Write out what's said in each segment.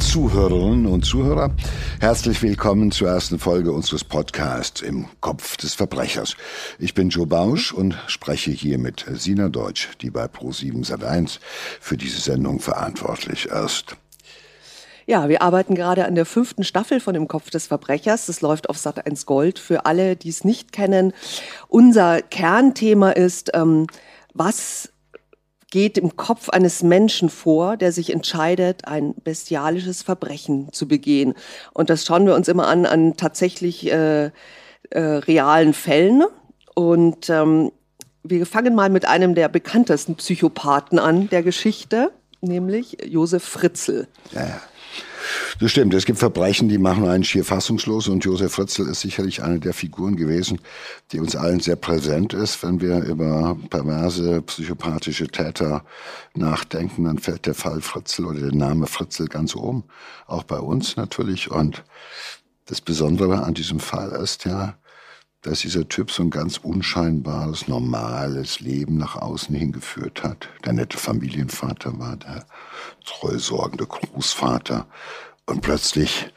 Zuhörerinnen und Zuhörer, herzlich willkommen zur ersten Folge unseres Podcasts im Kopf des Verbrechers. Ich bin Joe Bausch und spreche hier mit Sina Deutsch, die bei Pro7 Sat1 für diese Sendung verantwortlich ist. Ja, wir arbeiten gerade an der fünften Staffel von Im Kopf des Verbrechers. Das läuft auf Sat1 Gold. Für alle, die es nicht kennen, unser Kernthema ist, ähm, was geht im Kopf eines Menschen vor, der sich entscheidet, ein bestialisches Verbrechen zu begehen. Und das schauen wir uns immer an an tatsächlich äh, äh, realen Fällen. Und ähm, wir fangen mal mit einem der bekanntesten Psychopathen an der Geschichte, nämlich Josef Fritzl. Ja, ja. Das stimmt. Es gibt Verbrechen, die machen einen schier fassungslos und Josef Fritzl ist sicherlich eine der Figuren gewesen, die uns allen sehr präsent ist. Wenn wir über perverse, psychopathische Täter nachdenken, dann fällt der Fall Fritzl oder der Name Fritzl ganz oben. Auch bei uns natürlich. Und das Besondere an diesem Fall ist ja, dass dieser Typ so ein ganz unscheinbares, normales Leben nach außen hingeführt hat. Der nette Familienvater war, der treusorgende Großvater. Und plötzlich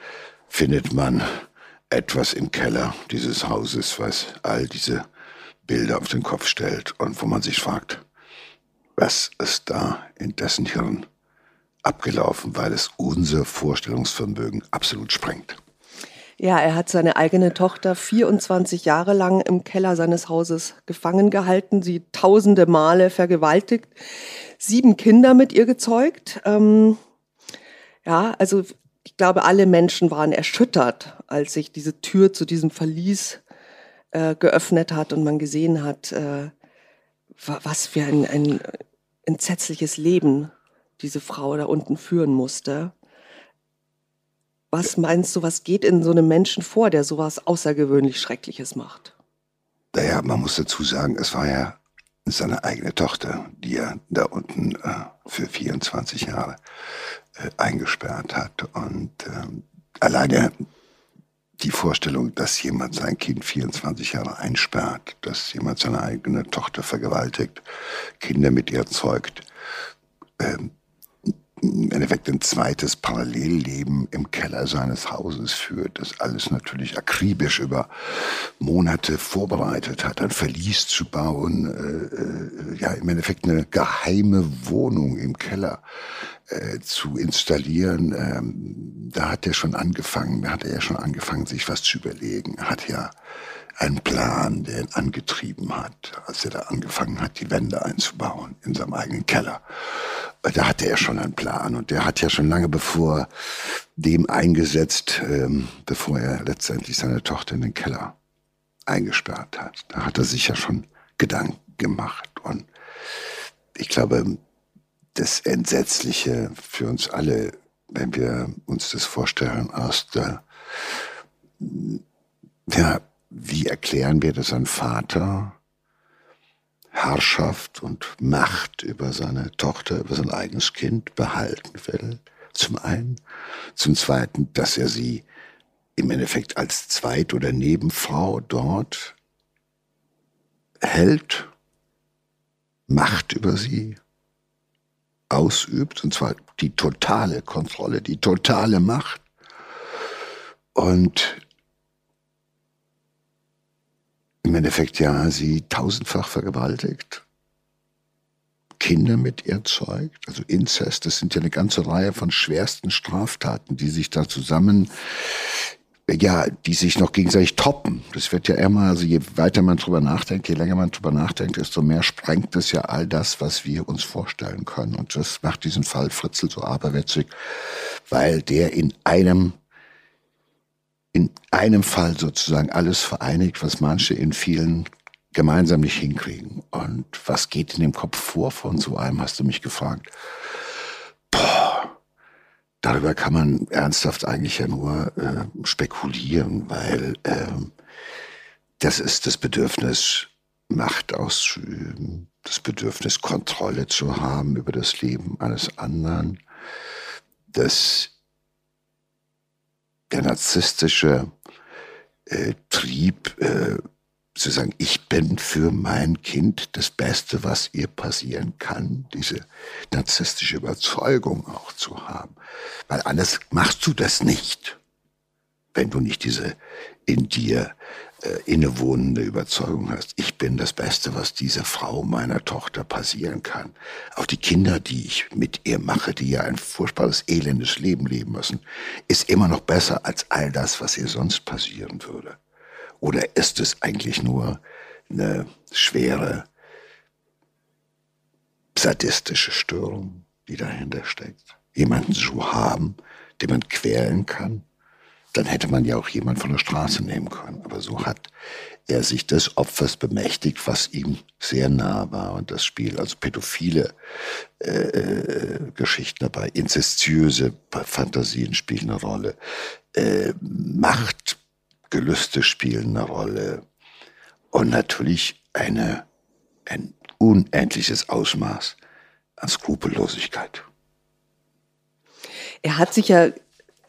findet man etwas im Keller dieses Hauses, was all diese Bilder auf den Kopf stellt und wo man sich fragt, was ist da in dessen Hirn abgelaufen, weil es unser Vorstellungsvermögen absolut sprengt. Ja, er hat seine eigene Tochter 24 Jahre lang im Keller seines Hauses gefangen gehalten, sie tausende Male vergewaltigt, sieben Kinder mit ihr gezeugt. Ähm, ja, also ich glaube, alle Menschen waren erschüttert, als sich diese Tür zu diesem Verlies äh, geöffnet hat und man gesehen hat, äh, was für ein, ein entsetzliches Leben diese Frau da unten führen musste. Was meinst du, was geht in so einem Menschen vor, der sowas außergewöhnlich Schreckliches macht? Naja, man muss dazu sagen, es war ja seine eigene Tochter, die er da unten äh, für 24 Jahre äh, eingesperrt hat. Und äh, alleine die Vorstellung, dass jemand sein Kind 24 Jahre einsperrt, dass jemand seine eigene Tochter vergewaltigt, Kinder mit ihr zeugt, ähm, im Endeffekt ein zweites Parallelleben im Keller seines Hauses führt, das alles natürlich akribisch über Monate vorbereitet hat, ein Verlies zu bauen, äh, äh, ja im Endeffekt eine geheime Wohnung im Keller äh, zu installieren. Ähm, da hat er schon angefangen, da hat er ja schon angefangen, sich was zu überlegen, hat ja einen Plan, der ihn angetrieben hat, als er da angefangen hat, die Wände einzubauen in seinem eigenen Keller da hatte er schon einen Plan und der hat ja schon lange bevor dem eingesetzt, ähm, bevor er letztendlich seine Tochter in den Keller eingesperrt hat. Da hat er sich ja schon Gedanken gemacht und ich glaube, das Entsetzliche für uns alle, wenn wir uns das vorstellen, aus der, ja, wie erklären wir das an Vater, Herrschaft und Macht über seine Tochter, über sein eigenes Kind behalten will. Zum einen. Zum zweiten, dass er sie im Endeffekt als Zweit- oder Nebenfrau dort hält, Macht über sie ausübt, und zwar die totale Kontrolle, die totale Macht. Und im Endeffekt ja sie tausendfach vergewaltigt, Kinder mit ihr zeugt, also Inzest, das sind ja eine ganze Reihe von schwersten Straftaten, die sich da zusammen ja, die sich noch gegenseitig toppen. Das wird ja immer, also je weiter man drüber nachdenkt, je länger man drüber nachdenkt, desto mehr sprengt es ja all das, was wir uns vorstellen können. Und das macht diesen Fall Fritzl so aberwitzig, weil der in einem in einem Fall sozusagen alles vereinigt, was manche in vielen gemeinsam nicht hinkriegen. Und was geht in dem Kopf vor von so einem, hast du mich gefragt. Boah, darüber kann man ernsthaft eigentlich ja nur äh, spekulieren, weil äh, das ist das Bedürfnis, Macht auszuüben, das Bedürfnis, Kontrolle zu haben über das Leben eines anderen, das der narzisstische äh, Trieb, äh, zu sagen, ich bin für mein Kind das Beste, was ihr passieren kann, diese narzisstische Überzeugung auch zu haben. Weil anders machst du das nicht, wenn du nicht diese in dir äh, innewohnende Überzeugung hast, ich bin das Beste, was dieser Frau, meiner Tochter passieren kann. Auch die Kinder, die ich mit ihr mache, die ja ein furchtbares, elendes Leben leben müssen, ist immer noch besser als all das, was ihr sonst passieren würde. Oder ist es eigentlich nur eine schwere, sadistische Störung, die dahinter steckt? Jemanden zu haben, den man quälen kann, dann hätte man ja auch jemand von der Straße nehmen können. Aber so hat er sich des Opfers bemächtigt, was ihm sehr nah war. Und das Spiel, also pädophile äh, äh Geschichten dabei, inzestiöse Fantasien spielen eine Rolle, äh, Machtgelüste spielen eine Rolle und natürlich eine, ein unendliches Ausmaß an Skrupellosigkeit. Er hat sich ja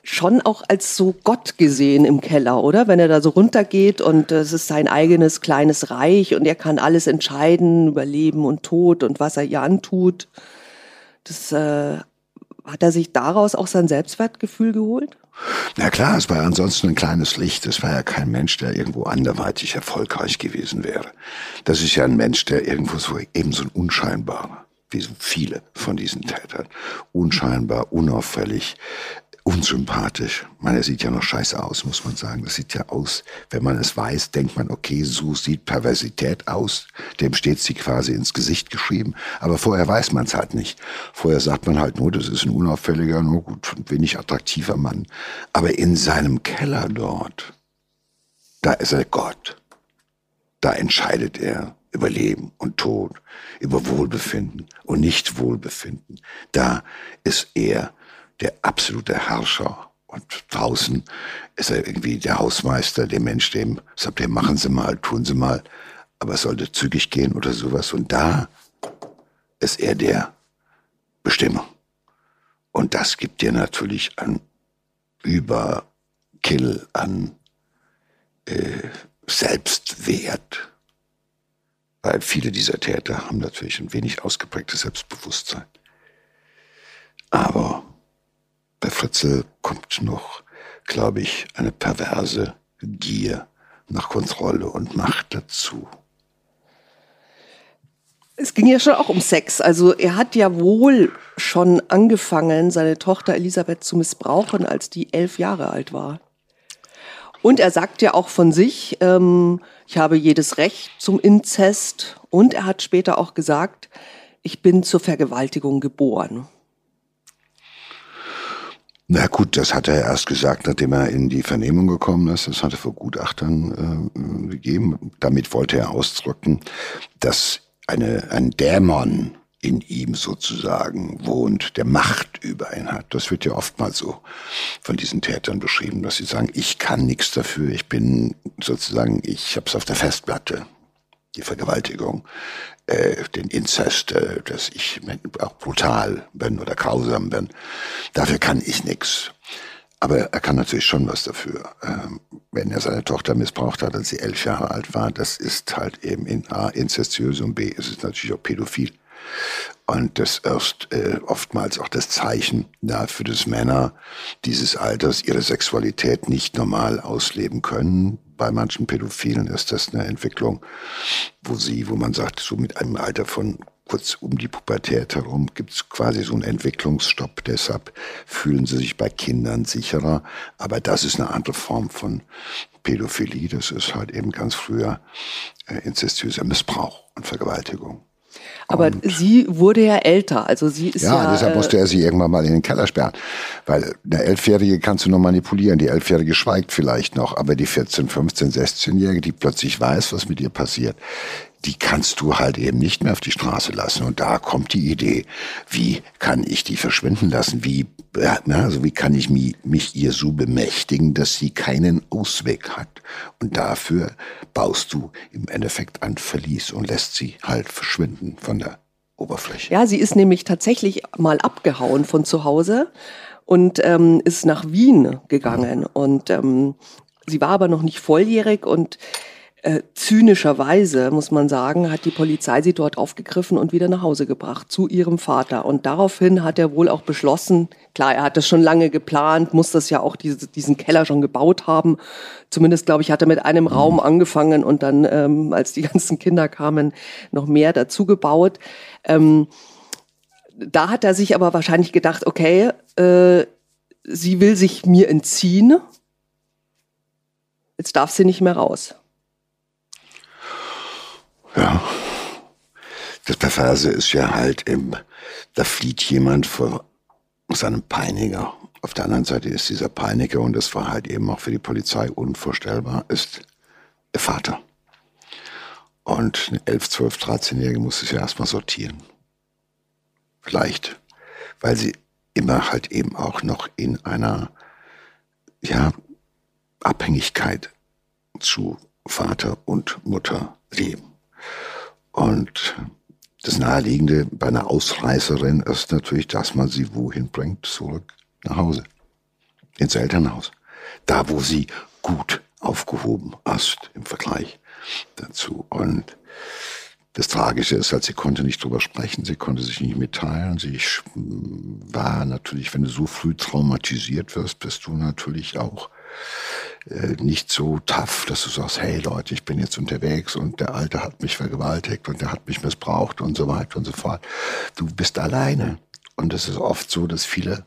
schon auch als so Gott gesehen im Keller, oder? Wenn er da so runtergeht und es ist sein eigenes kleines Reich und er kann alles entscheiden über Leben und Tod und was er ihr antut. Das äh, hat er sich daraus auch sein Selbstwertgefühl geholt? Na klar, es war ansonsten ein kleines Licht. Es war ja kein Mensch, der irgendwo anderweitig erfolgreich gewesen wäre. Das ist ja ein Mensch, der irgendwo so eben so ein unscheinbarer, wie so viele von diesen Tätern, unscheinbar, unauffällig, unsympathisch. Man, er sieht ja noch scheiße aus, muss man sagen. Das sieht ja aus, wenn man es weiß, denkt man, okay, so sieht Perversität aus. Dem steht sie quasi ins Gesicht geschrieben. Aber vorher weiß man es halt nicht. Vorher sagt man halt nur, das ist ein unauffälliger, nur gut, wenig attraktiver Mann. Aber in seinem Keller dort, da ist er Gott. Da entscheidet er über Leben und Tod, über Wohlbefinden und Nicht-Wohlbefinden. Da ist er der absolute Herrscher. Und draußen ist er irgendwie der Hausmeister, der Mensch, dem sagt, ja, machen Sie mal, tun Sie mal, aber es sollte zügig gehen oder sowas. Und da ist er der Bestimmer. Und das gibt dir natürlich ein Überkill an äh, Selbstwert. Weil viele dieser Täter haben natürlich ein wenig ausgeprägtes Selbstbewusstsein. Aber Fritzel kommt noch, glaube ich, eine perverse Gier nach Kontrolle und Macht dazu. Es ging ja schon auch um Sex. Also er hat ja wohl schon angefangen, seine Tochter Elisabeth zu missbrauchen, als die elf Jahre alt war. Und er sagt ja auch von sich, ähm, ich habe jedes Recht zum Inzest. Und er hat später auch gesagt, ich bin zur Vergewaltigung geboren. Na gut, das hat er erst gesagt, nachdem er in die Vernehmung gekommen ist. Das hat er vor Gutachtern äh, gegeben. Damit wollte er ausdrücken, dass eine, ein Dämon in ihm sozusagen wohnt, der Macht über ihn hat. Das wird ja oftmals so von diesen Tätern beschrieben, dass sie sagen, ich kann nichts dafür, ich bin sozusagen, ich hab's auf der Festplatte, die Vergewaltigung äh, den Inzest, äh, dass ich auch brutal bin oder grausam bin. Dafür kann ich nichts. Aber er kann natürlich schon was dafür. Ähm, wenn er seine Tochter missbraucht hat, als sie elf Jahre alt war, das ist halt eben in A, inzestiös und B, ist es natürlich auch pädophil. Und das ist äh, oftmals auch das Zeichen dafür, dass Männer dieses Alters ihre Sexualität nicht normal ausleben können. Bei manchen Pädophilen ist das eine Entwicklung, wo sie, wo man sagt, so mit einem Alter von kurz um die Pubertät herum gibt es quasi so einen Entwicklungsstopp. Deshalb fühlen sie sich bei Kindern sicherer. Aber das ist eine andere Form von Pädophilie. Das ist halt eben ganz früher äh, inzestiöser Missbrauch und Vergewaltigung. Aber und sie wurde ja älter, also sie ist ja. Ja, deshalb äh, musste er sie irgendwann mal in den Keller sperren. Weil eine Elfjährige kannst du noch manipulieren. Die Elfjährige schweigt vielleicht noch, aber die 14, 15, 16-Jährige, die plötzlich weiß, was mit ihr passiert, die kannst du halt eben nicht mehr auf die Straße lassen. Und da kommt die Idee, wie kann ich die verschwinden lassen? Wie, ja, also wie kann ich mich, mich ihr so bemächtigen, dass sie keinen Ausweg hat? Und dafür baust du im Endeffekt ein Verlies und lässt sie halt verschwinden von der Oberfläche. Ja, sie ist nämlich tatsächlich mal abgehauen von zu Hause und ähm, ist nach Wien gegangen. Und ähm, sie war aber noch nicht volljährig und Äh, zynischerweise, muss man sagen, hat die Polizei sie dort aufgegriffen und wieder nach Hause gebracht zu ihrem Vater. Und daraufhin hat er wohl auch beschlossen, klar, er hat das schon lange geplant, muss das ja auch diese, diesen Keller schon gebaut haben. Zumindest, glaube ich, hat er mit einem Raum angefangen und dann, ähm, als die ganzen Kinder kamen, noch mehr dazu gebaut. Ähm, da hat er sich aber wahrscheinlich gedacht, okay, äh, sie will sich mir entziehen. Jetzt darf sie nicht mehr raus. Ja. Das Perverse ist ja halt im, da flieht jemand vor seinem Peiniger. Auf der anderen Seite ist dieser Peiniger, und das war halt eben auch für die Polizei unvorstellbar, ist der Vater. Und eine 11, 12, 13-Jährige muss es ja erstmal sortieren. Vielleicht, weil sie immer halt eben auch noch in einer, ja, Abhängigkeit zu Vater und Mutter leben. Und das Naheliegende bei einer Ausreißerin ist natürlich, dass man sie wohin bringt? Zurück nach Hause. Ins Elternhaus. Da, wo sie gut aufgehoben ist im Vergleich dazu. Und das Tragische ist halt, sie konnte nicht drüber sprechen, sie konnte sich nicht mitteilen. Sie war natürlich, wenn du so früh traumatisiert wirst, bist du natürlich auch äh, nicht so tough, dass du sagst, hey Leute, ich bin jetzt unterwegs und der Alte hat mich vergewaltigt und der hat mich missbraucht und so weiter und so fort. Du bist alleine. Und es ist oft so, dass viele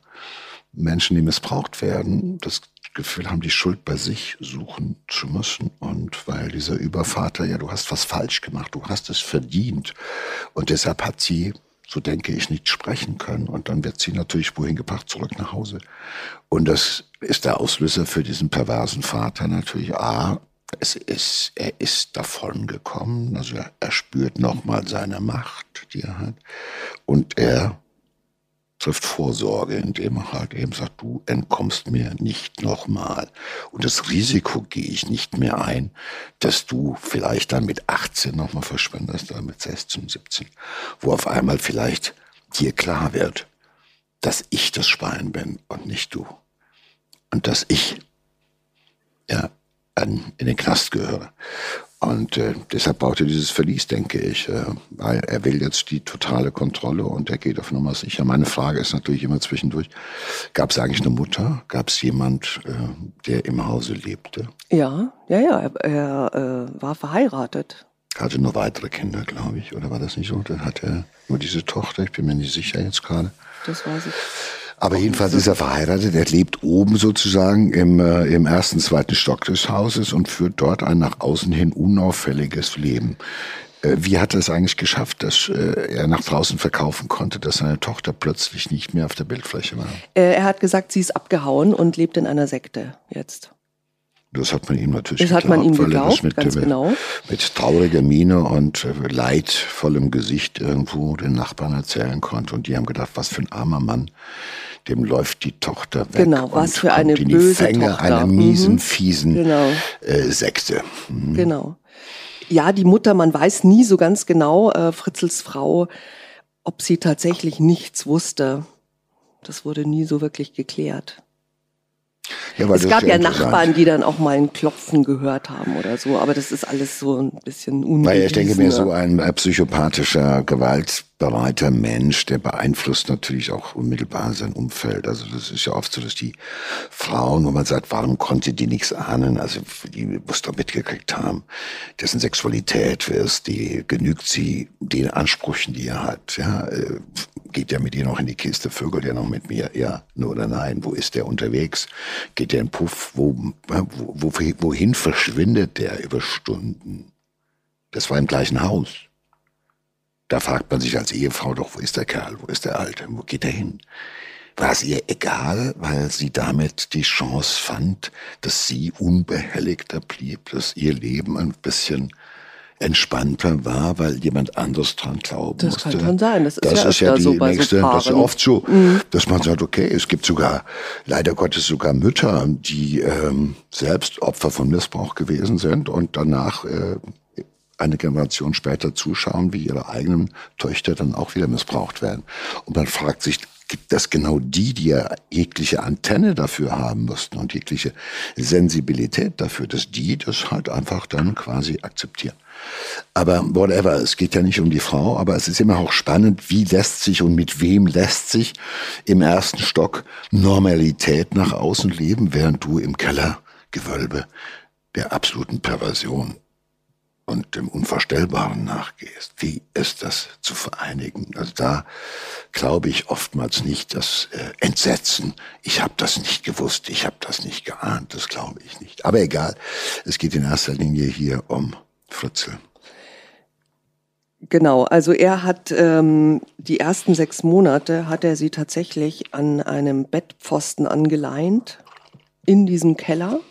Menschen, die missbraucht werden, das Gefühl haben, die Schuld bei sich suchen zu müssen. Und weil dieser Übervater, ja, du hast was falsch gemacht, du hast es verdient. Und deshalb hat sie so denke ich, nicht sprechen können. Und dann wird sie natürlich wohin gebracht, zurück nach Hause. Und das ist der Auslöser für diesen perversen Vater natürlich. A, es ist, er ist davon gekommen, also er, er spürt nochmal seine Macht, die er hat. Und er trifft Vorsorge, indem er halt eben sagt, du entkommst mir nicht nochmal. Und das Risiko gehe ich nicht mehr ein, dass du vielleicht dann mit 18 nochmal verschwindest oder mit 16, 17, wo auf einmal vielleicht dir klar wird, dass ich das Schwein bin und nicht du. Und dass ich ja, in den Knast gehöre. Und äh, deshalb baut er dieses Verlies, denke ich, äh, weil er will jetzt die totale Kontrolle und er geht auf Nummer sicher. Meine Frage ist natürlich immer zwischendurch, gab es eigentlich eine Mutter? Gab es jemand, äh, der im Hause lebte? Ja, ja, ja, er, er äh, war verheiratet. Hatte nur weitere Kinder, glaube ich, oder war das nicht so? Dann hat er nur diese Tochter, ich bin mir nicht sicher jetzt gerade. Das weiß ich. Aber jedenfalls ist er verheiratet. Er lebt oben sozusagen im, äh, im ersten, zweiten Stock des Hauses und führt dort ein nach außen hin unauffälliges Leben. Äh, wie hat er es eigentlich geschafft, dass äh, er nach draußen verkaufen konnte, dass seine Tochter plötzlich nicht mehr auf der Bildfläche war? Äh, er hat gesagt, sie ist abgehauen und lebt in einer Sekte jetzt. Das hat man ihm natürlich das geglaubt, hat man ihm geglaubt, mit, ganz genau. mit trauriger Miene und äh, leidvollem Gesicht irgendwo den Nachbarn erzählen konnte. Und die haben gedacht, was für ein armer Mann, dem läuft die Tochter weg. Genau, was für eine in böse die Fänge Tochter. einer miesen, mhm. fiesen genau. äh, Sekte. Mhm. Genau. Ja, die Mutter, man weiß nie so ganz genau, äh, Fritzels Frau, ob sie tatsächlich nichts wusste. Das wurde nie so wirklich geklärt. Ja, es gab ja Nachbarn, die dann auch mal ein Klopfen gehört haben oder so, aber das ist alles so ein bisschen unbewiesen. Weil ich denke mir, so ein psychopathischer gewaltbereiter Mensch, der beeinflusst natürlich auch unmittelbar sein Umfeld. Also das ist ja oft so, dass die Frauen, wo man sagt, warum konnte die nichts ahnen? Also die muss doch mitgekriegt haben, dessen Sexualität ist, die genügt sie den Ansprüchen, die er hat. Ja, äh, geht ja mit ihr noch in die Kiste, vögelt ja noch mit mir, ja, nur oder nein, wo ist der unterwegs? Geht der in Puff, wo, wo, wohin verschwindet der über Stunden? Das war im gleichen Haus. Da fragt man sich als Ehefrau doch, wo ist der Kerl, wo ist der Alte, wo geht er hin? War es ihr egal, weil sie damit die Chance fand, dass sie unbehelligter blieb, dass ihr Leben ein bisschen entspannter war, weil jemand anderes dran glauben das musste. Das kann schon sein. Das ist das ja, ist ja die so nächste, so das ist oft so, mhm. dass man sagt, okay, es gibt sogar, leider Gottes sogar Mütter, die ähm, selbst Opfer von Missbrauch gewesen sind und danach äh, eine Generation später zuschauen, wie ihre eigenen Töchter dann auch wieder missbraucht werden. Und man fragt sich, gibt das genau die, die ja jegliche Antenne dafür haben mussten und jegliche Sensibilität dafür, dass die das halt einfach dann quasi akzeptieren. Aber whatever, es geht ja nicht um die Frau, aber es ist immer auch spannend, wie lässt sich und mit wem lässt sich im ersten Stock Normalität nach außen leben, während du im Kellergewölbe der absoluten Perversion und dem Unvorstellbaren nachgehst. Wie ist das zu vereinigen? Also da glaube ich oftmals nicht das äh, Entsetzen. Ich habe das nicht gewusst, ich habe das nicht geahnt, das glaube ich nicht. Aber egal, es geht in erster Linie hier um Fritzel. Genau, also er hat ähm, die ersten sechs Monate hat er sie tatsächlich an einem Bettpfosten angeleint in diesem Keller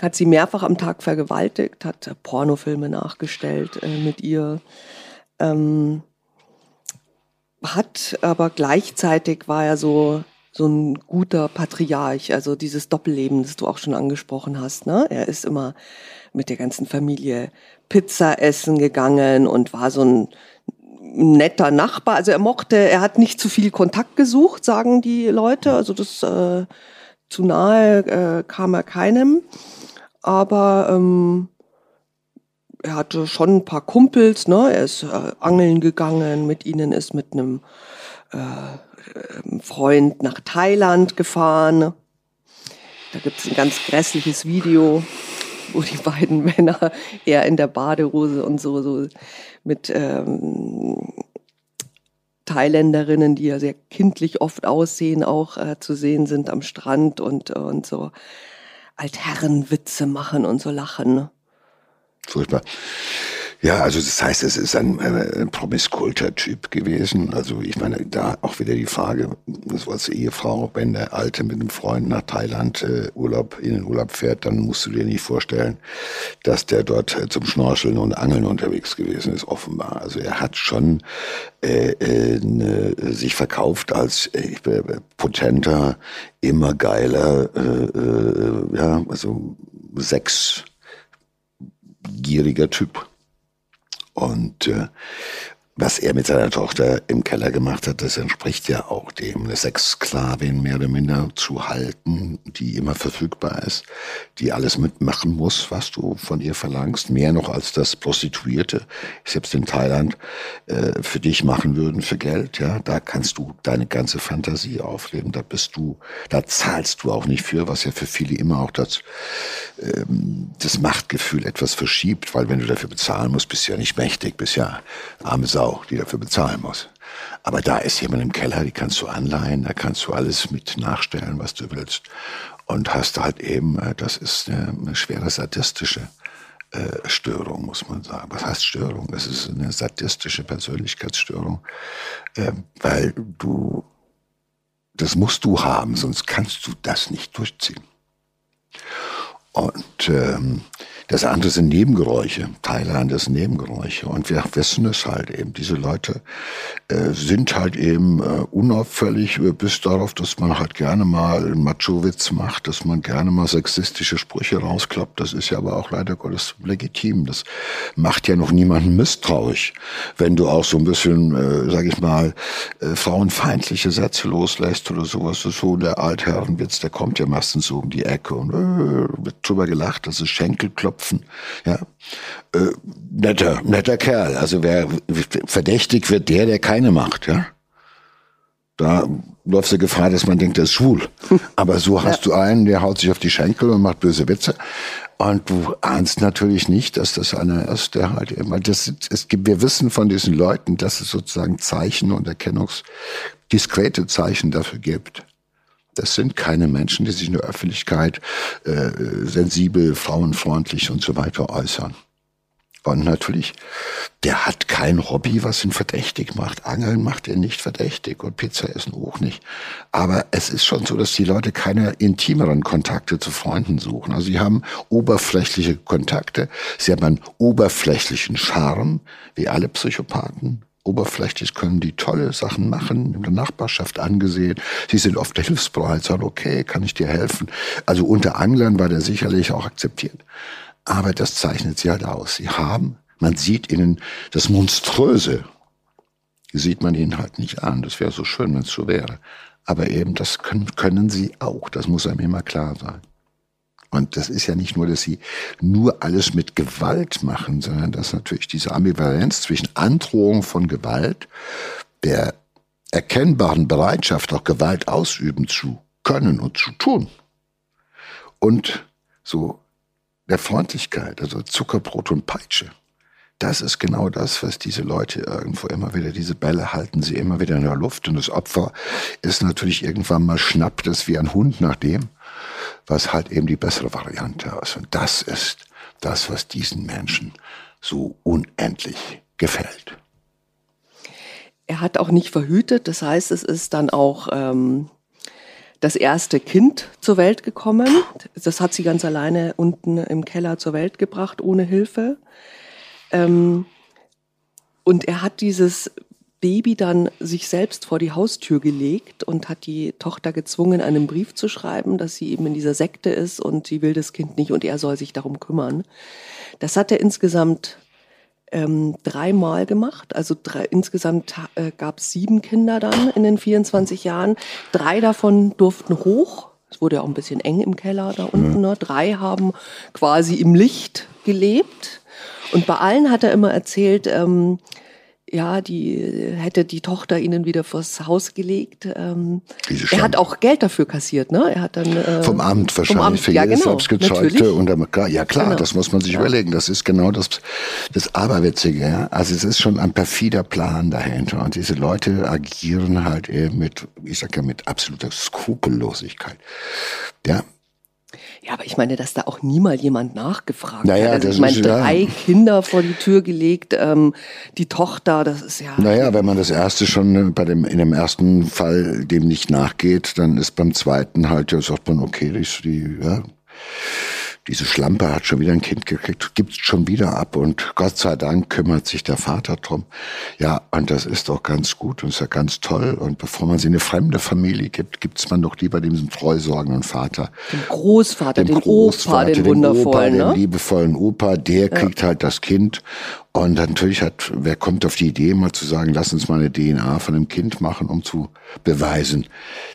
hat sie mehrfach am Tag vergewaltigt, hat Pornofilme nachgestellt äh, mit ihr, ähm, hat aber gleichzeitig war er so so ein guter Patriarch, also dieses Doppelleben, das du auch schon angesprochen hast. Ne? Er ist immer mit der ganzen Familie Pizza essen gegangen und war so ein netter Nachbar. Also er mochte, er hat nicht zu viel Kontakt gesucht, sagen die Leute. Also das äh, zu nahe äh, kam er keinem aber ähm, er hatte schon ein paar Kumpels, ne? Er ist äh, angeln gegangen, mit ihnen ist mit einem äh, Freund nach Thailand gefahren. Da gibt es ein ganz grässliches Video, wo die beiden Männer eher in der Badehose und so, so mit ähm, Thailänderinnen, die ja sehr kindlich oft aussehen, auch äh, zu sehen sind am Strand und, und so. Altherrenwitze machen und so lachen. Ne? Furchtbar. Ja, also das heißt, es ist ein, äh, ein Promiskulter-Typ gewesen. Also ich meine, da auch wieder die Frage, das war als Ehefrau, wenn der Alte mit einem Freund nach Thailand äh, Urlaub in den Urlaub fährt, dann musst du dir nicht vorstellen, dass der dort äh, zum Schnorcheln und Angeln unterwegs gewesen ist, offenbar. Also er hat schon äh, äh, ne, sich verkauft als äh, potenter, immer geiler, äh, äh, ja, also sechsgieriger Typ. Und äh, was er mit seiner Tochter im Keller gemacht hat, das entspricht ja auch dem, eine Sexsklavin mehr oder minder zu halten, die immer verfügbar ist, die alles mitmachen muss, was du von ihr verlangst, mehr noch als das Prostituierte, selbst in Thailand, äh, für dich machen würden für Geld, ja, da kannst du deine ganze Fantasie aufleben, da bist du, da zahlst du auch nicht für, was ja für viele immer auch das, ähm, das Machtgefühl etwas verschiebt, weil wenn du dafür bezahlen musst, bist du ja nicht mächtig, bist ja arme Sau Sau, die dafür bezahlen muss. Aber da ist jemand im Keller, die kannst du anleihen, da kannst du alles mit nachstellen, was du willst. Und hast halt eben, äh, das ist eine, eine schwere sadistische äh, Störung, muss man sagen. Was heißt Störung? Es ist eine sadistische Persönlichkeitsstörung, äh, weil du, das musst du haben, sonst kannst du das nicht durchziehen. Und ähm, das andere sind Nebengeräusche. Thailand ist Nebengeräusche. Und wir wissen es halt eben. Diese Leute äh, sind halt eben äh, unauffällig äh, bis darauf, dass man halt gerne mal einen Macho-Witz macht, dass man gerne mal sexistische Sprüche rausklappt. Das ist ja aber auch leider Gottes legitim. Das macht ja noch niemanden misstrauisch. Wenn du auch so ein bisschen, äh, sag ich mal, äh, frauenfeindliche Sätze loslässt oder sowas. So der Altherrenwitz, der kommt ja meistens so um die Ecke und äh, wird drüber gelacht, das ist Schenkelklopfen klopfen. Ja, äh, netter, netter Kerl. Also wer verdächtig wird, der, der keine macht. Ja, da läuft die Gefahr, dass man denkt, der ist schwul. Aber so hast ja. du einen, der haut sich auf die Schenkel und macht böse Witze. Und du ahnst natürlich nicht, dass das einer ist, der halt immer, das, es gibt, wir wissen von diesen Leuten, dass es sozusagen Zeichen und Erkennungs, diskrete Zeichen dafür gibt. Das sind keine Menschen, die sich in der Öffentlichkeit äh, sensibel, frauenfreundlich und so weiter äußern. Und natürlich, der hat kein Hobby, was ihn verdächtig macht. Angeln macht er nicht verdächtig und Pizza essen auch nicht. Aber es ist schon so, dass die Leute keine intimeren Kontakte zu Freunden suchen. Also sie haben oberflächliche Kontakte, sie haben einen oberflächlichen Charme, wie alle Psychopathen oberflächlich können die tolle Sachen machen, in der Nachbarschaft angesehen. Sie sind oft hilfsbereit, sagen, okay, kann ich dir helfen? Also unter Anglern war der sicherlich auch akzeptiert. Aber das zeichnet sie halt aus. Sie haben, man sieht ihnen das Monströse sieht man ihnen halt nicht an. Das wäre so schön, wenn es so wäre. Aber eben, das können, können sie auch. Das muss einem immer klar sein. Und das ist ja nicht nur, dass sie nur alles mit Gewalt machen, sondern dass natürlich diese Ambivalenz zwischen Androhung von Gewalt, der erkennbaren Bereitschaft, auch Gewalt ausüben zu können und zu tun, und so der Freundlichkeit, also Zuckerbrot und Peitsche. Das ist genau das, was diese Leute irgendwo immer wieder, diese Bälle halten sie immer wieder in der Luft und das Opfer ist natürlich irgendwann mal schnappt es wie ein Hund nach dem, was halt eben die bessere Variante ist. Und das ist das, was diesen Menschen so unendlich gefällt. Er hat auch nicht verhütet, das heißt, es ist dann auch ähm, das erste Kind zur Welt gekommen. Das hat sie ganz alleine unten im Keller zur Welt gebracht, ohne Hilfe. Ähm, und er hat dieses Baby dann sich selbst vor die Haustür gelegt und hat die Tochter gezwungen, einen Brief zu schreiben, dass sie eben in dieser Sekte ist und sie will das Kind nicht und er soll sich darum kümmern. Das hat er insgesamt ähm, dreimal gemacht. Also drei, insgesamt äh, gab es sieben Kinder dann in den 24 Jahren. Drei davon durften hoch. Es wurde ja auch ein bisschen eng im Keller da unten. Ne? Drei haben quasi im Licht gelebt. Und bei allen hat er immer erzählt, ähm, ja, die hätte die Tochter ihnen wieder vors Haus gelegt. Ähm, er hat auch Geld dafür kassiert, ne? Er hat dann äh, vom Amt wahrscheinlich Amt, für ja, jedes genau, Selbstgezeugte und ja klar, genau. das muss man sich ja. überlegen. Das ist genau das das Aberwitzige. Ja? Also es ist schon ein perfider Plan dahinter und diese Leute agieren halt eben mit, ich sag ja, mit absoluter Skrupellosigkeit. Ja, aber ich meine, dass da auch nie mal jemand nachgefragt naja, hat. Also ich meine, drei ja. Kinder vor die Tür gelegt, ähm, die Tochter, das ist ja. Naja, wenn man das erste schon bei dem, in dem ersten Fall dem nicht nachgeht, dann ist beim zweiten halt, ja, sagt man, okay, die, die ja, diese Schlampe hat schon wieder ein Kind gekriegt, gibt's schon wieder ab und Gott sei Dank kümmert sich der Vater drum. Ja, und das ist doch ganz gut und ist ja ganz toll. Und bevor man sie in eine fremde Familie gibt, gibt's man doch lieber dem treusorgenden Vater. Dem Großvater, dem den Großvater, Opa, den wundervollen, Opa, ne? den liebevollen Opa, der kriegt ja. halt das Kind und natürlich hat, wer kommt auf die Idee, mal zu sagen, lass uns mal eine DNA von einem Kind machen, um zu beweisen,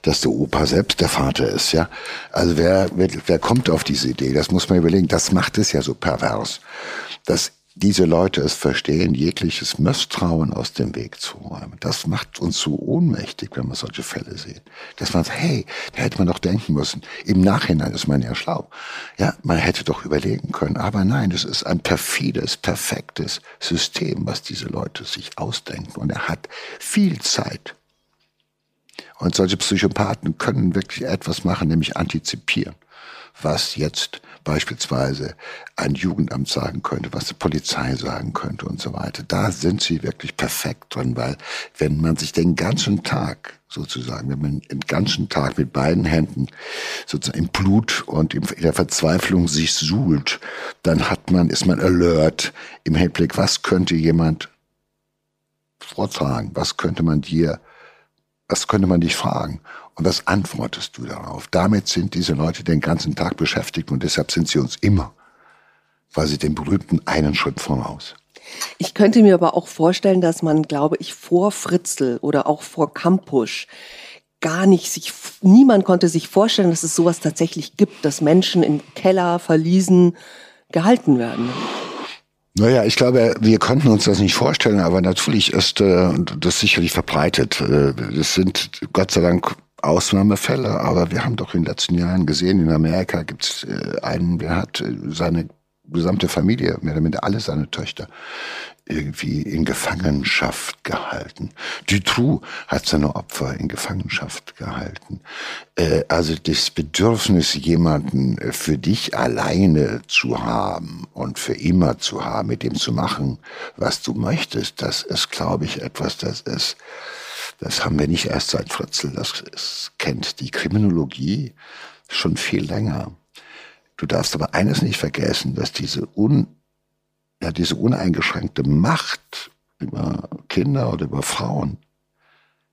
dass der Opa selbst der Vater ist, ja. Also wer, wer, wer kommt auf diese Idee? Das muss man überlegen. Das macht es ja so pervers. Das diese Leute es verstehen, jegliches Misstrauen aus dem Weg zu räumen. Das macht uns so ohnmächtig, wenn wir solche Fälle sehen. Dass man sagt, hey, da hätte man doch denken müssen. Im Nachhinein ist man ja schlau. Ja, man hätte doch überlegen können. Aber nein, das ist ein perfides, perfektes System, was diese Leute sich ausdenken. Und er hat viel Zeit. Und solche Psychopathen können wirklich etwas machen, nämlich antizipieren was jetzt beispielsweise ein Jugendamt sagen könnte, was die Polizei sagen könnte und so weiter. Da sind sie wirklich perfekt drin, weil wenn man sich den ganzen Tag sozusagen, wenn man den ganzen Tag mit beiden Händen sozusagen im Blut und in der Verzweiflung sich suhlt, dann hat man, ist man alert im Hinblick, was könnte jemand vortragen, was könnte man dir, was könnte man dich fragen? Und was antwortest du darauf? Damit sind diese Leute den ganzen Tag beschäftigt und deshalb sind sie uns immer, weil sie den berühmten einen Schritt voraus. Ich könnte mir aber auch vorstellen, dass man, glaube ich, vor Fritzl oder auch vor Kampusch gar nicht sich, niemand konnte sich vorstellen, dass es sowas tatsächlich gibt, dass Menschen in Keller, Verliesen gehalten werden. Naja, ich glaube, wir konnten uns das nicht vorstellen, aber natürlich ist äh, das sicherlich verbreitet. Äh, das sind Gott sei Dank Ausnahmefälle, aber wir haben doch in den letzten Jahren gesehen, in Amerika gibt es äh, einen, der hat äh, seine gesamte Familie, mehr oder minder alle seine Töchter, irgendwie in Gefangenschaft gehalten. Dutroux hat seine Opfer in Gefangenschaft gehalten. Äh, also das Bedürfnis, jemanden für dich alleine zu haben und für immer zu haben, mit dem zu machen, was du möchtest, das ist, glaube ich, etwas, das ist das haben wir nicht erst seit Fritzl. Das, kennt die Kriminologie schon viel länger. Du darfst aber eines nicht vergessen, dass diese, un, ja, diese uneingeschränkte Macht über Kinder oder über Frauen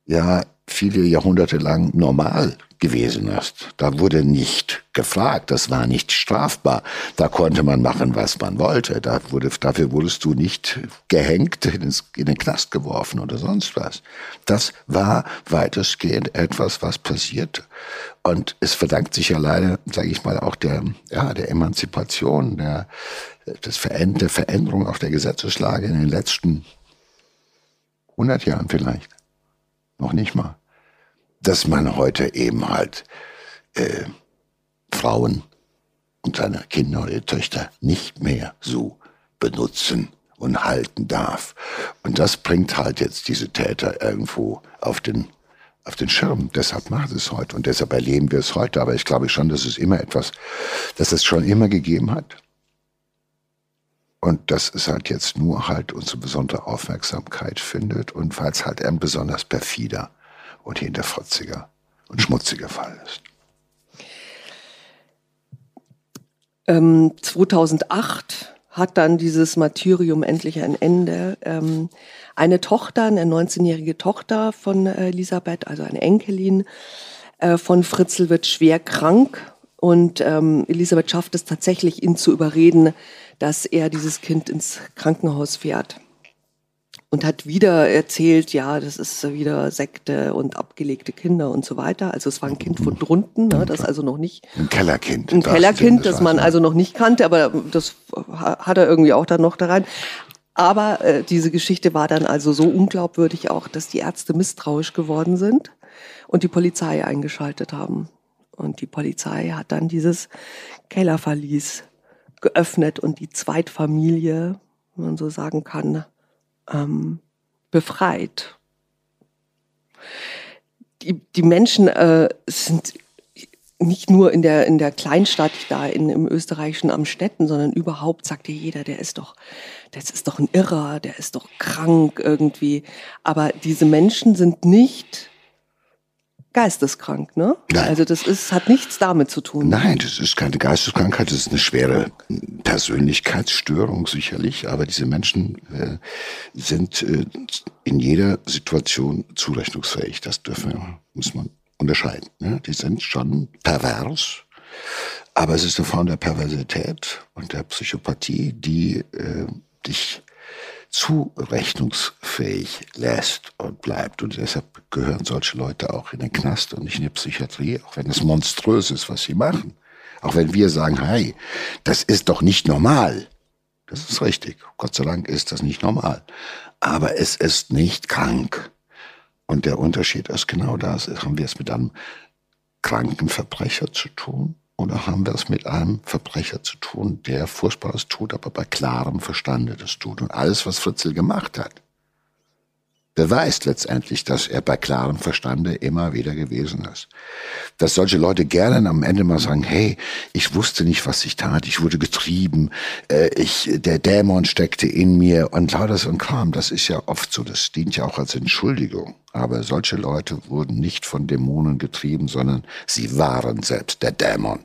ja viele Jahrhunderte lang normal gewesen ist. Da wurde nicht gefragt, das war nicht strafbar. Da konnte man machen, was man wollte. Da wurde, dafür wurdest du nicht gehängt, in den Knast geworfen oder sonst was. Das war weitestgehend etwas, was passierte. Und es verdankt sich ja leider, sage ich mal, auch der, ja, der Emanzipation, der, des Veränd der Veränderung auch der Gesetzeslage in den letzten 100 Jahren vielleicht. Noch nicht mal dass man heute eben halt äh, Frauen und seine Kinder oder Töchter nicht mehr so benutzen und halten darf. Und das bringt halt jetzt diese Täter irgendwo auf den, auf den Schirm. Deshalb macht es heute und deshalb erleben wir es heute. Aber ich glaube schon, dass es immer etwas, dass es schon immer gegeben hat. Und dass es halt jetzt nur halt unsere besondere Aufmerksamkeit findet und weil es halt ein besonders perfider und hinterfotziger und schmutziger Fall ist. Ähm, 2008 hat dann dieses Martyrium endlich ein Ende. Ähm, eine Tochter, eine 19-jährige Tochter von Elisabeth, also eine Enkelin äh, von Fritzl, wird schwer krank und ähm, Elisabeth schafft es tatsächlich, ihn zu überreden, dass er dieses Kind ins Krankenhaus fährt und hat wieder erzählt, ja, das ist wieder Sekte und abgelegte Kinder und so weiter. Also es war ein Kind von drunten, ne, das also noch nicht. Ein Kellerkind. Ein Kellerkind, das man also noch nicht kannte, aber das hat er irgendwie auch dann noch da rein. Aber äh, diese Geschichte war dann also so unglaubwürdig auch, dass die Ärzte misstrauisch geworden sind und die Polizei eingeschaltet haben. Und die Polizei hat dann dieses Kellerverlies geöffnet und die Zweitfamilie, wenn man so sagen kann, ähm, befreit. Die, die Menschen äh, sind nicht nur in der, in der Kleinstadt da in, im österreichischen Amstetten, sondern überhaupt sagt dir jeder, der ist doch, das ist doch ein Irrer, der ist doch krank irgendwie. Aber diese Menschen sind nicht geisteskrank, ne? Nein. Also das ist, hat nichts damit zu tun. Nein, das ist keine Geisteskrankheit, das ist eine schwere Persönlichkeitsstörung sicherlich, aber diese Menschen äh, sind äh, in jeder Situation zurechnungsfähig. Das dürfen wir, muss man unterscheiden. Ne? Die sind schon pervers, aber es ist eine Form der Perversität und der Psychopathie, die äh, dich zurechnungsfähig lässt und bleibt. Und deshalb gehören solche Leute auch in den Knast und nicht in die Psychiatrie, auch wenn es monströs ist, was sie machen. Auch wenn wir sagen, hey, das ist doch nicht normal. Das ist richtig. Gott sei Dank ist das nicht normal. Aber es ist nicht krank. Und der Unterschied ist genau das. Haben wir es mit einem kranken Verbrecher zu tun oder haben wir es mit einem Verbrecher zu tun, der Furchtbares tut, aber bei klarem Verstande das tut? Und alles, was Fritzl gemacht hat, beweist letztendlich, dass er bei klarem Verstande immer wieder gewesen ist. Dass solche Leute gerne am Ende mal sagen, hey, ich wusste nicht, was ich tat, ich wurde getrieben, äh, ich, der Dämon steckte in mir und lauter so ein Kram. Das ist ja oft so, das dient ja auch als Entschuldigung. Aber solche Leute wurden nicht von Dämonen getrieben, sondern sie waren selbst der Dämon.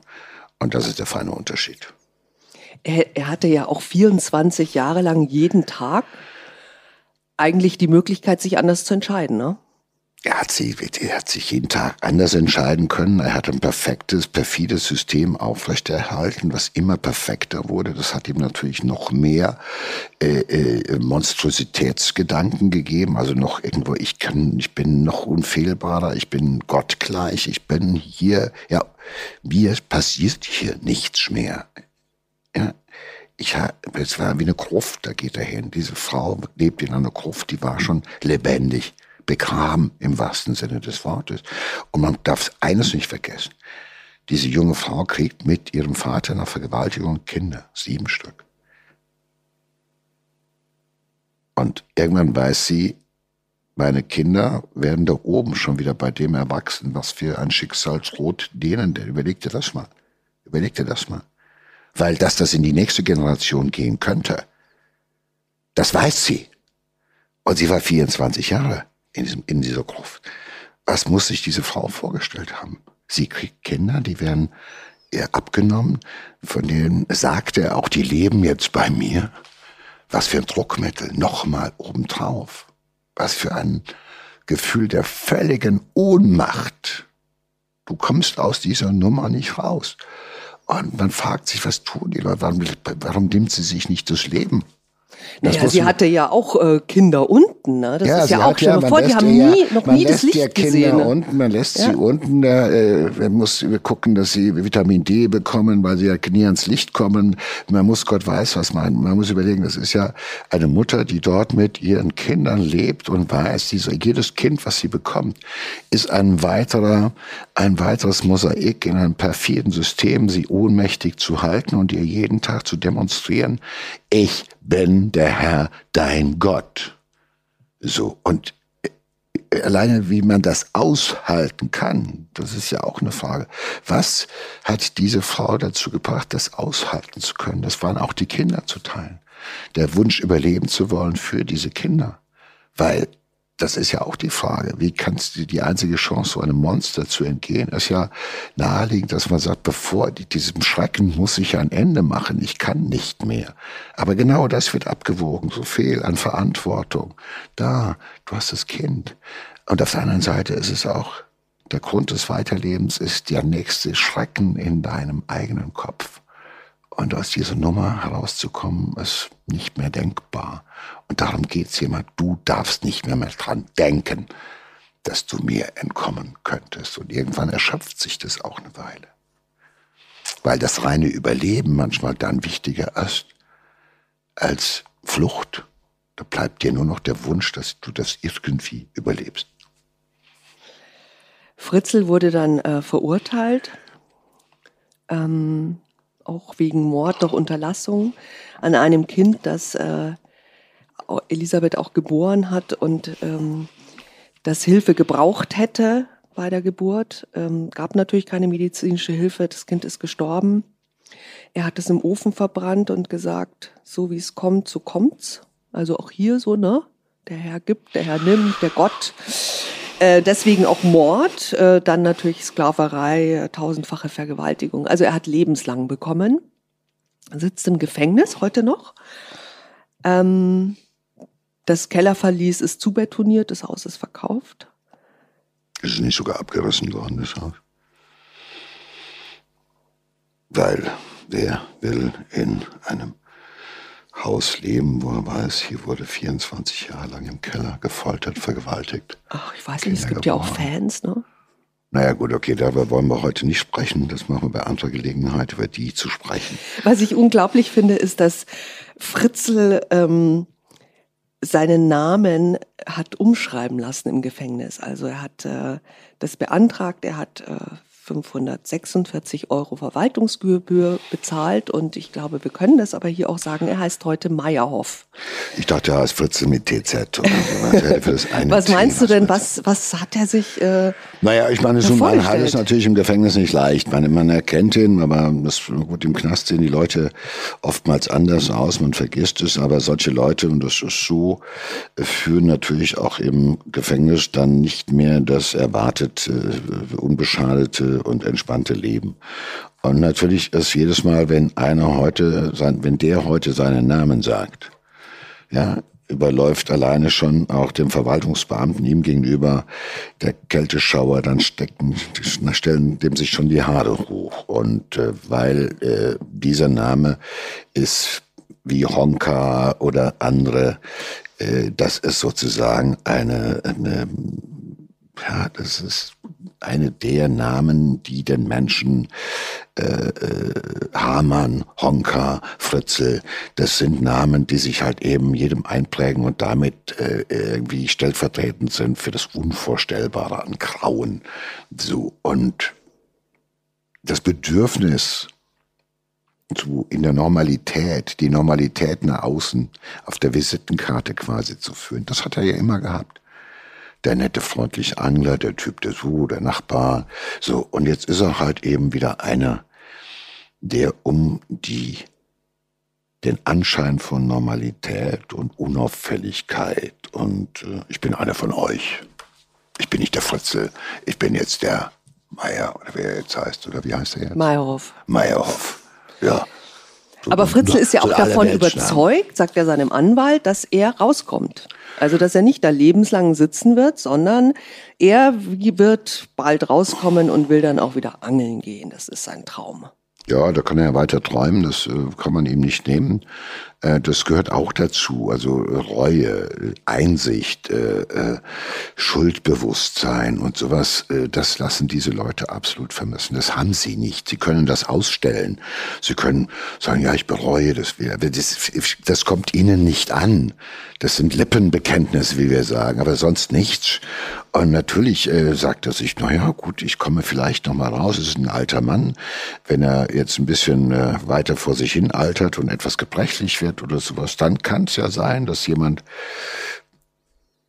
Und das ist der feine Unterschied. Er, er hatte ja auch 24 Jahre lang jeden Tag eigentlich die Möglichkeit, sich anders zu entscheiden, ne? Er hat, sie, er hat sich jeden Tag anders entscheiden können. Er hat ein perfektes, perfides System aufrechterhalten, was immer perfekter wurde. Das hat ihm natürlich noch mehr äh, äh, Monstrositätsgedanken gegeben. Also noch irgendwo, ich kann, ich bin noch unfehlbarer, ich bin gottgleich, ich bin hier, ja, mir passiert hier nichts mehr. Ja, ich es war wie eine Gruft, da geht er hin. Diese Frau lebt in einer Gruft, die war schon lebendig, begraben im wahrsten Sinne des Wortes. Und man darf eines nicht vergessen. Diese junge Frau kriegt mit ihrem Vater nach Vergewaltigung Kinder, sieben Stück. Und irgendwann weiß sie, meine Kinder werden da oben schon wieder bei dem erwachsen, was für ein Schicksalsrot denen, der überleg dir das mal. Überleg dir das mal weil dass das in die nächste Generation gehen könnte. Das weiß sie. Und sie war 24 Jahre in, diesem, in dieser Gruft. Was muss sich diese Frau vorgestellt haben? Sie kriegt Kinder, die werden ihr abgenommen, von denen sagt er auch, die leben jetzt bei mir. Was für ein Druckmittel, nochmal obendrauf. Was für ein Gefühl der völligen Ohnmacht. Du kommst aus dieser Nummer nicht raus. Und man fragt sich, was tun die Leute? Warum, warum nimmt sie sich nicht das Leben? naja, sie hatte ja auch äh, Kinder unten, ne? Das ja, ist ja auch schon ja, vor, die haben nie, ja, noch nie das Licht ja Kinder gesehen. Ne? Unten, man lässt sie unten, äh, man muss gucken, dass sie Vitamin D bekommen, weil sie ja nie ans Licht kommen. Man muss Gott weiß was meinen. Man muss überlegen, das ist ja eine Mutter, die dort mit ihren Kindern lebt und weiß, diese, jedes Kind, was sie bekommt, ist ein weiterer, ein weiteres Mosaik in einem perfiden System, sie ohnmächtig zu halten und ihr jeden Tag zu demonstrieren, ich bin der Herr, dein Gott. So, und äh, alleine wie man das aushalten kann, das ist ja auch eine Frage. Was hat diese Frau dazu gebracht, das aushalten zu können? Das waren auch die Kinder zu teilen. Der Wunsch, überleben zu wollen für diese Kinder. Weil das ist ja auch die Frage, wie kannst du die einzige Chance, so einem Monster zu entgehen, ist ja naheliegend, dass man sagt, bevor diesem Schrecken muss ich ein Ende machen, ich kann nicht mehr. Aber genau das wird abgewogen, so viel an Verantwortung. Da, du hast das Kind. Und auf der anderen Seite ist es auch, der Grund des Weiterlebens ist der nächste Schrecken in deinem eigenen Kopf. Und aus dieser Nummer herauszukommen, ist nicht mehr denkbar. Und darum geht's jemand. Du darfst nicht mehr, mehr dran denken, dass du mir entkommen könntest. Und irgendwann erschöpft sich das auch eine Weile. Weil das reine Überleben manchmal dann wichtiger ist als Flucht. Da bleibt dir nur noch der Wunsch, dass du das irgendwie überlebst. Fritzl wurde dann äh, verurteilt. Ähm, auch wegen Mord durch Unterlassung an einem Kind, das äh, Elisabeth auch geboren hat und ähm, das Hilfe gebraucht hätte bei der Geburt. Ähm, gab natürlich keine medizinische Hilfe, das Kind ist gestorben. Er hat es im Ofen verbrannt und gesagt, so wie es kommt, so kommt's. Also auch hier so, ne? Der Herr gibt, der Herr nimmt, der Gott. Äh, deswegen auch Mord, äh, dann natürlich Sklaverei, tausendfache Vergewaltigung. Also er hat lebenslang bekommen, sitzt im Gefängnis heute noch. Ähm, das Kellerverlies ist zubetoniert, das Haus ist verkauft. Ist nicht sogar abgerissen worden, das Haus? Weil wer will in einem Haus leben, wo er weiß, hier wurde 24 Jahre lang im Keller gefoltert, vergewaltigt. Ach, ich weiß nicht, es gibt geboren. ja auch Fans, ne? Naja gut, okay, darüber wollen wir heute nicht sprechen. Das machen wir bei anderer Gelegenheit, über die zu sprechen. Was ich unglaublich finde, ist, dass Fritzl ähm, seinen Namen hat umschreiben lassen im Gefängnis. Also er hat äh, das beantragt, er hat äh, 546 Euro Verwaltungsgebühr bezahlt und ich glaube, wir können das aber hier auch sagen, er heißt heute Meyerhoff. Ich dachte, er heißt Fritze mit TZ. was meinst du denn, was, was hat er sich äh, Naja, ich meine, so ein Mann hat es natürlich im Gefängnis nicht leicht. Man, man erkennt ihn, aber das, gut, im Knast sehen die Leute oftmals anders aus, man vergisst es, aber solche Leute, und das ist so, führen natürlich auch im Gefängnis dann nicht mehr das erwartet, äh, unbeschadete und entspannte Leben. Und natürlich ist jedes Mal, wenn einer heute, wenn der heute seinen Namen sagt, ja, überläuft alleine schon auch dem Verwaltungsbeamten ihm gegenüber der Kälteschauer, dann stecken, stellen dem sich schon die Haare hoch. Und äh, weil äh, dieser Name ist wie Honka oder andere, äh, das ist sozusagen eine, eine ja, das ist eine der Namen, die den Menschen äh, äh, Hamann, Honka, Fritzl, das sind Namen, die sich halt eben jedem einprägen und damit äh, irgendwie stellvertretend sind für das Unvorstellbare an Grauen. So und das Bedürfnis zu, in der Normalität, die Normalität nach außen auf der Visitenkarte quasi zu führen, das hat er ja immer gehabt der nette, freundliche Angler, der Typ, der so, der Nachbar. So, und jetzt ist er halt eben wieder einer, der um die, den Anschein von Normalität und Unauffälligkeit und äh, ich bin einer von euch. Ich bin nicht der Fritzel, ich bin jetzt der Meier oder wer er jetzt heißt oder wie heißt er jetzt? Meyerhoff. Meyerhoff, ja. Aber Fritzl ist ja auch davon überzeugt, sagt er seinem Anwalt, dass er rauskommt. Also, dass er nicht da lebenslang sitzen wird, sondern er wird bald rauskommen und will dann auch wieder angeln gehen. Das ist sein Traum. Ja, da kann er ja weiter träumen, das äh, kann man ihm nicht nehmen. Äh, das gehört auch dazu, also Reue, Einsicht, äh, äh, Schuldbewusstsein und sowas, äh, das lassen diese Leute absolut vermissen. Das haben sie nicht. Sie können das ausstellen. Sie können sagen, ja, ich bereue das. Das, das kommt ihnen nicht an. Das sind Lippenbekenntnisse, wie wir sagen, aber sonst nichts. Und natürlich äh, sagt er sich, na ja, gut, ich komme vielleicht noch mal raus. Es ist ein alter Mann. Wenn er jetzt ein bisschen äh, weiter vor sich hin altert und etwas gebrechlich wird oder sowas, dann kann es ja sein, dass jemand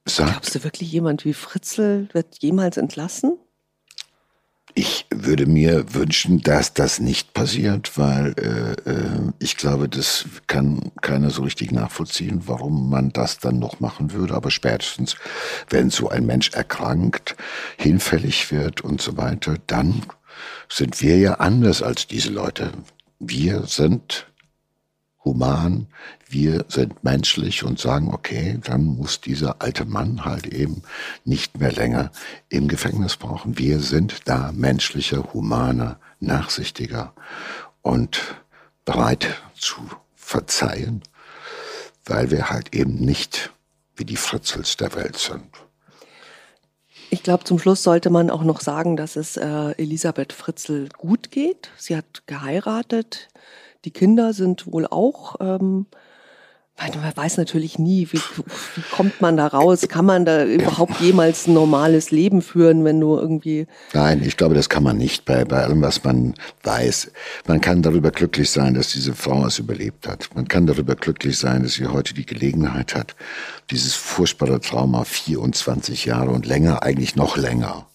sagt. Glaubst du wirklich, jemand wie Fritzl wird jemals entlassen? Ich würde mir wünschen, dass das nicht passiert, weil äh, äh, ich glaube, das kann keiner so richtig nachvollziehen, warum man das dann noch machen würde. Aber spätestens, wenn so ein Mensch erkrankt, hinfällig wird und so weiter, dann sind wir ja anders als diese Leute. Wir sind human, wir sind menschlich und sagen, okay, dann muss dieser alte Mann halt eben nicht mehr länger im Gefängnis brauchen. Wir sind da menschlicher, humaner, nachsichtiger und bereit zu verzeihen, weil wir halt eben nicht wie die Fritzels der Welt sind. Ich glaube, zum Schluss sollte man auch noch sagen, dass es äh, Elisabeth Fritzl gut geht. Sie hat geheiratet, die Kinder sind wohl auch, ähm, man weiß natürlich nie, wie, wie kommt man da raus? Kann man da überhaupt jemals ein normales Leben führen, wenn du irgendwie. Nein, ich glaube, das kann man nicht bei, bei allem, was man weiß. Man kann darüber glücklich sein, dass diese Frau es überlebt hat. Man kann darüber glücklich sein, dass sie heute die Gelegenheit hat, dieses furchtbare Trauma 24 Jahre und länger, eigentlich noch länger,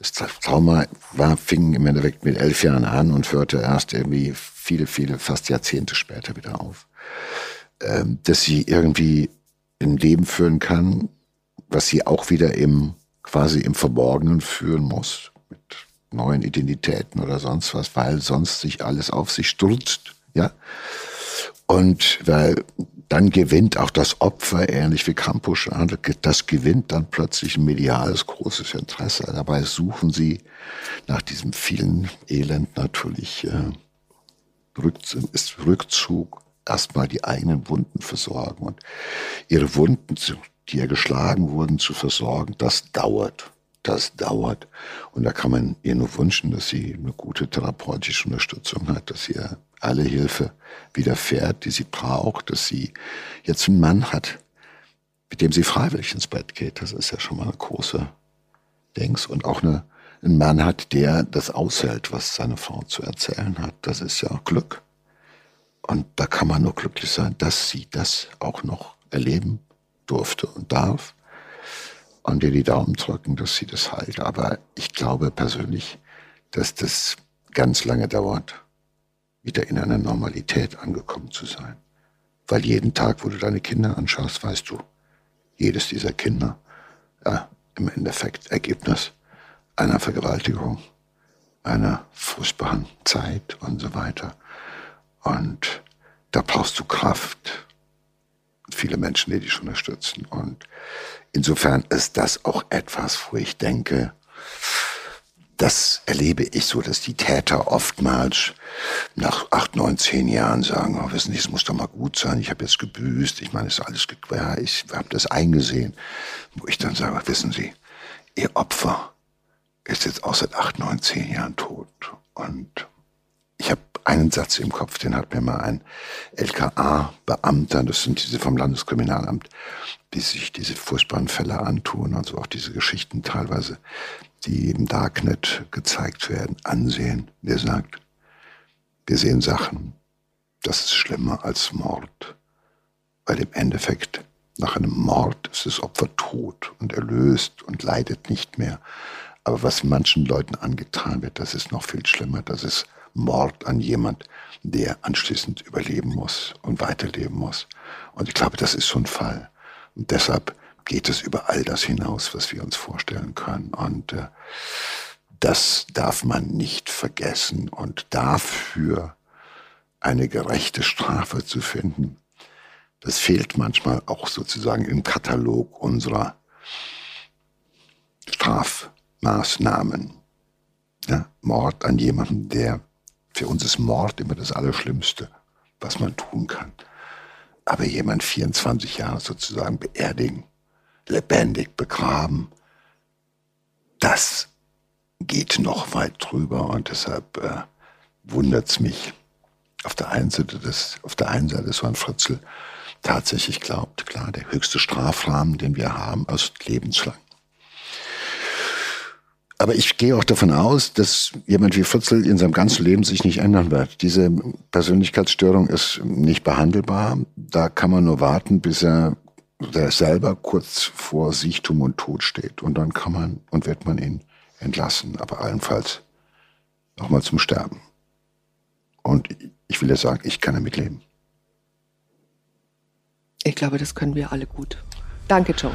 das Trauma war, fing im Endeffekt mit elf Jahren an und hörte erst irgendwie viele, viele, fast Jahrzehnte später wieder auf. Ähm, dass sie irgendwie ein Leben führen kann, was sie auch wieder im, quasi im Verborgenen führen muss, mit neuen Identitäten oder sonst was, weil sonst sich alles auf sich stürzt, ja. Und weil dann gewinnt auch das Opfer, ähnlich wie Campus, das gewinnt dann plötzlich ein mediales großes Interesse. Dabei suchen sie nach diesem vielen Elend natürlich äh, ist Rückzug, erstmal die eigenen Wunden versorgen und ihre Wunden, die ja geschlagen wurden, zu versorgen, das dauert. Das dauert. Und da kann man ihr nur wünschen, dass sie eine gute therapeutische Unterstützung hat, dass sie alle Hilfe widerfährt, die sie braucht, dass sie jetzt einen Mann hat, mit dem sie freiwillig ins Bett geht. Das ist ja schon mal eine große Dings. Und auch eine, einen Mann hat, der das aushält, was seine Frau zu erzählen hat. Das ist ja Glück. Und da kann man nur glücklich sein, dass sie das auch noch erleben durfte und darf. Und ihr die Daumen drücken, dass sie das heilt. Aber ich glaube persönlich, dass das ganz lange dauert wieder in einer Normalität angekommen zu sein. Weil jeden Tag, wo du deine Kinder anschaust, weißt du, jedes dieser Kinder, ja, im Endeffekt Ergebnis einer Vergewaltigung, einer furchtbaren Zeit und so weiter. Und da brauchst du Kraft. Viele Menschen, die dich unterstützen. Und insofern ist das auch etwas, wo ich denke, das erlebe ich so, dass die Täter oftmals nach acht, neun, zehn Jahren sagen, oh, wissen Sie, es muss doch mal gut sein, ich habe jetzt gebüßt, ich meine, es ist alles, ja, ich habe das eingesehen. Wo ich dann sage, wissen Sie, Ihr Opfer ist jetzt auch seit acht, neun, zehn Jahren tot. Und ich habe einen Satz im Kopf, den hat mir mal ein LKA-Beamter, das sind diese vom Landeskriminalamt, die sich diese furchtbaren Fälle antun, also auch diese Geschichten teilweise die im Darknet gezeigt werden, ansehen. Der sagt, wir sehen Sachen, das ist schlimmer als Mord. Weil im Endeffekt nach einem Mord ist das Opfer tot und erlöst und leidet nicht mehr. Aber was manchen Leuten angetan wird, das ist noch viel schlimmer. Das ist Mord an jemand, der anschließend überleben muss und weiterleben muss. Und ich glaube, das ist so ein Fall. Und deshalb geht es über all das hinaus, was wir uns vorstellen können. Und äh, das darf man nicht vergessen. Und dafür eine gerechte Strafe zu finden, das fehlt manchmal auch sozusagen im Katalog unserer Strafmaßnahmen. Ja, Mord an jemanden, der für uns ist Mord immer das Allerschlimmste, was man tun kann. Aber jemand 24 Jahre sozusagen beerdigen, lebendig begraben, das geht noch weit drüber und deshalb äh, wundert es mich. Auf der einen Seite, des, auf der einen Seite ist Juan Fritzl tatsächlich glaubt, klar, der höchste Strafrahmen, den wir haben, ist lebenslang. Aber ich gehe auch davon aus, dass jemand wie Fritzl in seinem ganzen Leben sich nicht ändern wird. Diese Persönlichkeitsstörung ist nicht behandelbar. Da kann man nur warten, bis er, er selber kurz vor Siechtum und Tod steht. Und dann kann man und wird man ihn entlassen. Aber allenfalls nochmal zum Sterben. Und ich will ja sagen, ich kann damit leben. Ich glaube, das können wir alle gut. Danke, Joe.